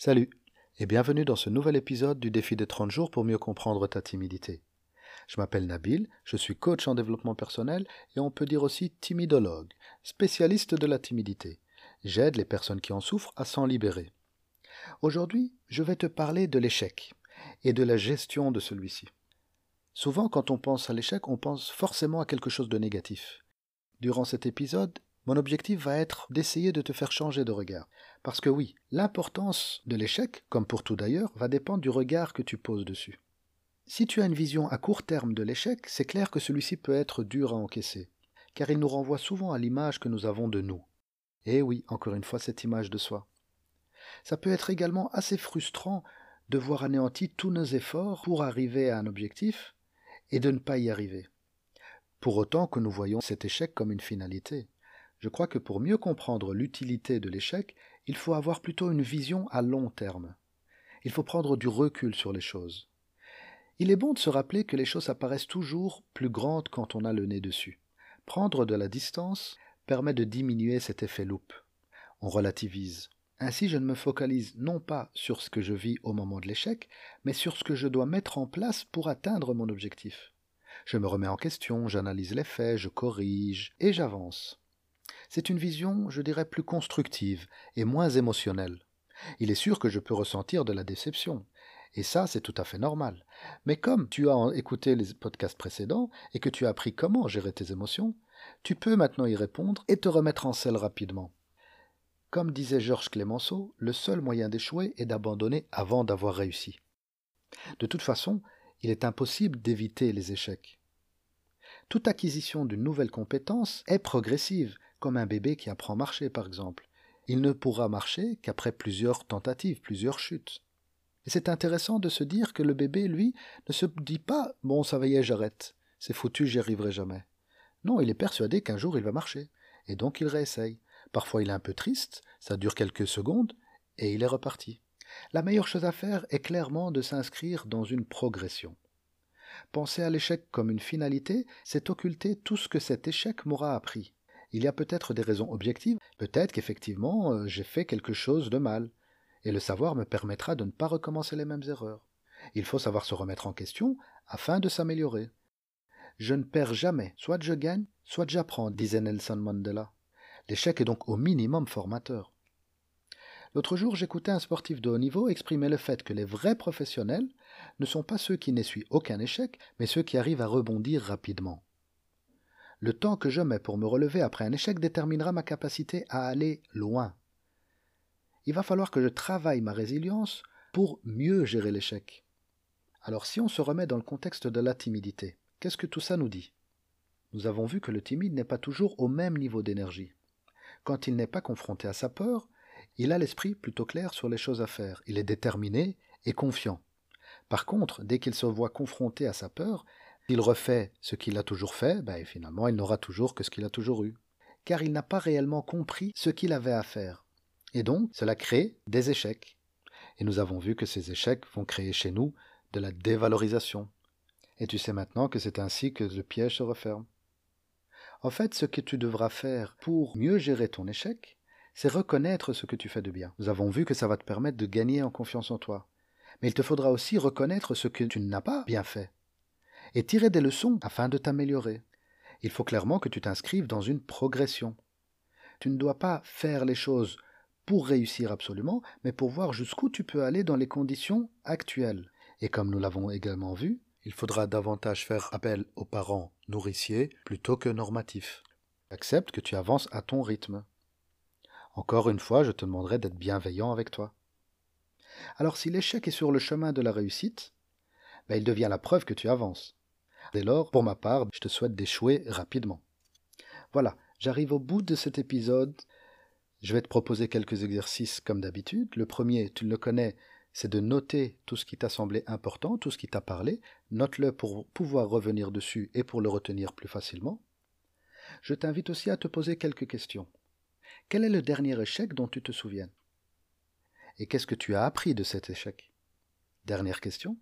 Salut et bienvenue dans ce nouvel épisode du défi des 30 jours pour mieux comprendre ta timidité. Je m'appelle Nabil, je suis coach en développement personnel et on peut dire aussi timidologue, spécialiste de la timidité. J'aide les personnes qui en souffrent à s'en libérer. Aujourd'hui, je vais te parler de l'échec et de la gestion de celui-ci. Souvent, quand on pense à l'échec, on pense forcément à quelque chose de négatif. Durant cet épisode, mon objectif va être d'essayer de te faire changer de regard. Parce que oui, l'importance de l'échec, comme pour tout d'ailleurs, va dépendre du regard que tu poses dessus. Si tu as une vision à court terme de l'échec, c'est clair que celui-ci peut être dur à encaisser, car il nous renvoie souvent à l'image que nous avons de nous. Et oui, encore une fois, cette image de soi. Ça peut être également assez frustrant de voir anéantis tous nos efforts pour arriver à un objectif et de ne pas y arriver. Pour autant que nous voyons cet échec comme une finalité. Je crois que pour mieux comprendre l'utilité de l'échec, il faut avoir plutôt une vision à long terme. Il faut prendre du recul sur les choses. Il est bon de se rappeler que les choses apparaissent toujours plus grandes quand on a le nez dessus. Prendre de la distance permet de diminuer cet effet loupe. On relativise. Ainsi, je ne me focalise non pas sur ce que je vis au moment de l'échec, mais sur ce que je dois mettre en place pour atteindre mon objectif. Je me remets en question, j'analyse les faits, je corrige et j'avance. C'est une vision, je dirais, plus constructive et moins émotionnelle. Il est sûr que je peux ressentir de la déception. Et ça, c'est tout à fait normal. Mais comme tu as écouté les podcasts précédents et que tu as appris comment gérer tes émotions, tu peux maintenant y répondre et te remettre en selle rapidement. Comme disait Georges Clémenceau, le seul moyen d'échouer est d'abandonner avant d'avoir réussi. De toute façon, il est impossible d'éviter les échecs. Toute acquisition d'une nouvelle compétence est progressive comme un bébé qui apprend à marcher par exemple. Il ne pourra marcher qu'après plusieurs tentatives, plusieurs chutes. Et c'est intéressant de se dire que le bébé, lui, ne se dit pas Bon, ça va y est, j'arrête, c'est foutu, j'y arriverai jamais. Non, il est persuadé qu'un jour il va marcher, et donc il réessaye. Parfois il est un peu triste, ça dure quelques secondes, et il est reparti. La meilleure chose à faire est clairement de s'inscrire dans une progression. Penser à l'échec comme une finalité, c'est occulter tout ce que cet échec m'aura appris il y a peut-être des raisons objectives, peut-être qu'effectivement euh, j'ai fait quelque chose de mal, et le savoir me permettra de ne pas recommencer les mêmes erreurs. Il faut savoir se remettre en question afin de s'améliorer. Je ne perds jamais, soit je gagne, soit j'apprends, disait Nelson Mandela. L'échec est donc au minimum formateur. L'autre jour, j'écoutais un sportif de haut niveau exprimer le fait que les vrais professionnels ne sont pas ceux qui n'essuient aucun échec, mais ceux qui arrivent à rebondir rapidement. Le temps que je mets pour me relever après un échec déterminera ma capacité à aller loin. Il va falloir que je travaille ma résilience pour mieux gérer l'échec. Alors si on se remet dans le contexte de la timidité, qu'est-ce que tout ça nous dit? Nous avons vu que le timide n'est pas toujours au même niveau d'énergie. Quand il n'est pas confronté à sa peur, il a l'esprit plutôt clair sur les choses à faire, il est déterminé et confiant. Par contre, dès qu'il se voit confronté à sa peur, s'il refait ce qu'il a toujours fait, ben, finalement il n'aura toujours que ce qu'il a toujours eu. Car il n'a pas réellement compris ce qu'il avait à faire. Et donc, cela crée des échecs. Et nous avons vu que ces échecs vont créer chez nous de la dévalorisation. Et tu sais maintenant que c'est ainsi que le piège se referme. En fait, ce que tu devras faire pour mieux gérer ton échec, c'est reconnaître ce que tu fais de bien. Nous avons vu que ça va te permettre de gagner en confiance en toi. Mais il te faudra aussi reconnaître ce que tu n'as pas bien fait et tirer des leçons afin de t'améliorer. Il faut clairement que tu t'inscrives dans une progression. Tu ne dois pas faire les choses pour réussir absolument, mais pour voir jusqu'où tu peux aller dans les conditions actuelles. Et comme nous l'avons également vu, il faudra davantage faire appel aux parents nourriciers plutôt que normatifs. Accepte que tu avances à ton rythme. Encore une fois, je te demanderai d'être bienveillant avec toi. Alors si l'échec est sur le chemin de la réussite, ben, il devient la preuve que tu avances. Dès lors, pour ma part, je te souhaite d'échouer rapidement. Voilà, j'arrive au bout de cet épisode. Je vais te proposer quelques exercices comme d'habitude. Le premier, tu le connais, c'est de noter tout ce qui t'a semblé important, tout ce qui t'a parlé. Note-le pour pouvoir revenir dessus et pour le retenir plus facilement. Je t'invite aussi à te poser quelques questions. Quel est le dernier échec dont tu te souviens? Et qu'est-ce que tu as appris de cet échec? Dernière question.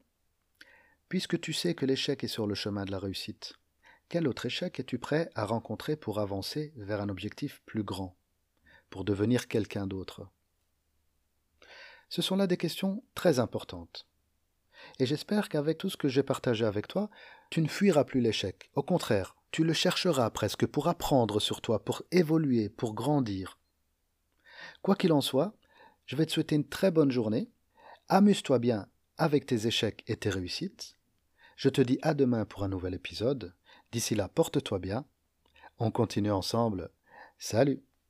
Puisque tu sais que l'échec est sur le chemin de la réussite, quel autre échec es-tu prêt à rencontrer pour avancer vers un objectif plus grand, pour devenir quelqu'un d'autre? Ce sont là des questions très importantes. Et j'espère qu'avec tout ce que j'ai partagé avec toi, tu ne fuiras plus l'échec. Au contraire, tu le chercheras presque pour apprendre sur toi, pour évoluer, pour grandir. Quoi qu'il en soit, je vais te souhaiter une très bonne journée. Amuse-toi bien avec tes échecs et tes réussites. Je te dis à demain pour un nouvel épisode. D'ici là, porte-toi bien. On continue ensemble. Salut